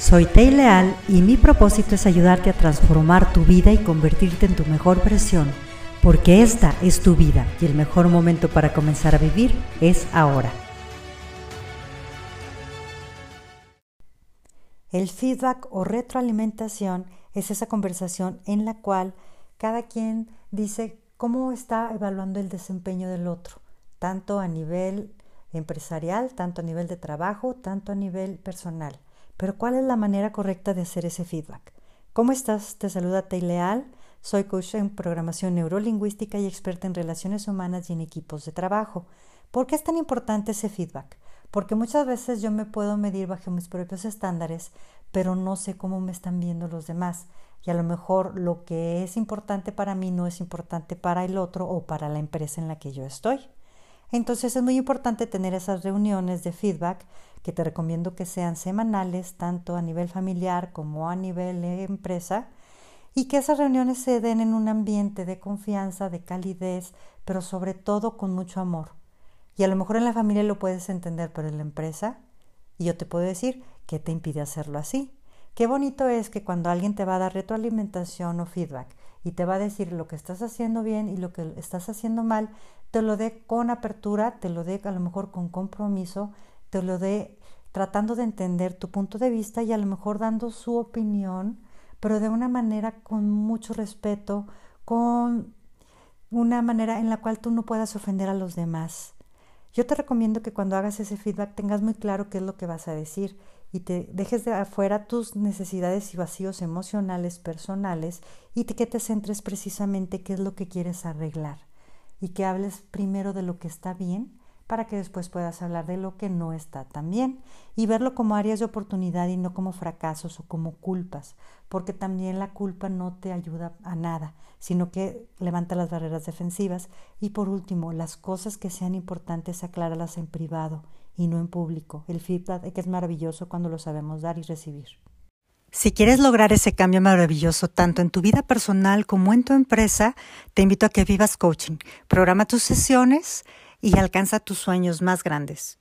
Soy Tei Leal y mi propósito es ayudarte a transformar tu vida y convertirte en tu mejor versión, porque esta es tu vida y el mejor momento para comenzar a vivir es ahora. El feedback o retroalimentación es esa conversación en la cual cada quien dice cómo está evaluando el desempeño del otro, tanto a nivel empresarial, tanto a nivel de trabajo, tanto a nivel personal. Pero ¿cuál es la manera correcta de hacer ese feedback? ¿Cómo estás? Te saluda Tei Leal. Soy coach en programación neurolingüística y experta en relaciones humanas y en equipos de trabajo. ¿Por qué es tan importante ese feedback? Porque muchas veces yo me puedo medir bajo mis propios estándares, pero no sé cómo me están viendo los demás. Y a lo mejor lo que es importante para mí no es importante para el otro o para la empresa en la que yo estoy. Entonces es muy importante tener esas reuniones de feedback que te recomiendo que sean semanales, tanto a nivel familiar como a nivel empresa, y que esas reuniones se den en un ambiente de confianza, de calidez, pero sobre todo con mucho amor. Y a lo mejor en la familia lo puedes entender, pero en la empresa, y yo te puedo decir, ¿qué te impide hacerlo así? Qué bonito es que cuando alguien te va a dar retroalimentación o feedback y te va a decir lo que estás haciendo bien y lo que estás haciendo mal, te lo dé con apertura, te lo dé a lo mejor con compromiso, te lo dé tratando de entender tu punto de vista y a lo mejor dando su opinión, pero de una manera con mucho respeto, con una manera en la cual tú no puedas ofender a los demás. Yo te recomiendo que cuando hagas ese feedback tengas muy claro qué es lo que vas a decir y te dejes de afuera tus necesidades y vacíos emocionales personales y que te centres precisamente qué es lo que quieres arreglar y que hables primero de lo que está bien para que después puedas hablar de lo que no está tan bien y verlo como áreas de oportunidad y no como fracasos o como culpas, porque también la culpa no te ayuda a nada, sino que levanta las barreras defensivas y por último, las cosas que sean importantes acláralas en privado y no en público. El feedback es maravilloso cuando lo sabemos dar y recibir. Si quieres lograr ese cambio maravilloso tanto en tu vida personal como en tu empresa, te invito a que vivas coaching. Programa tus sesiones y alcanza tus sueños más grandes.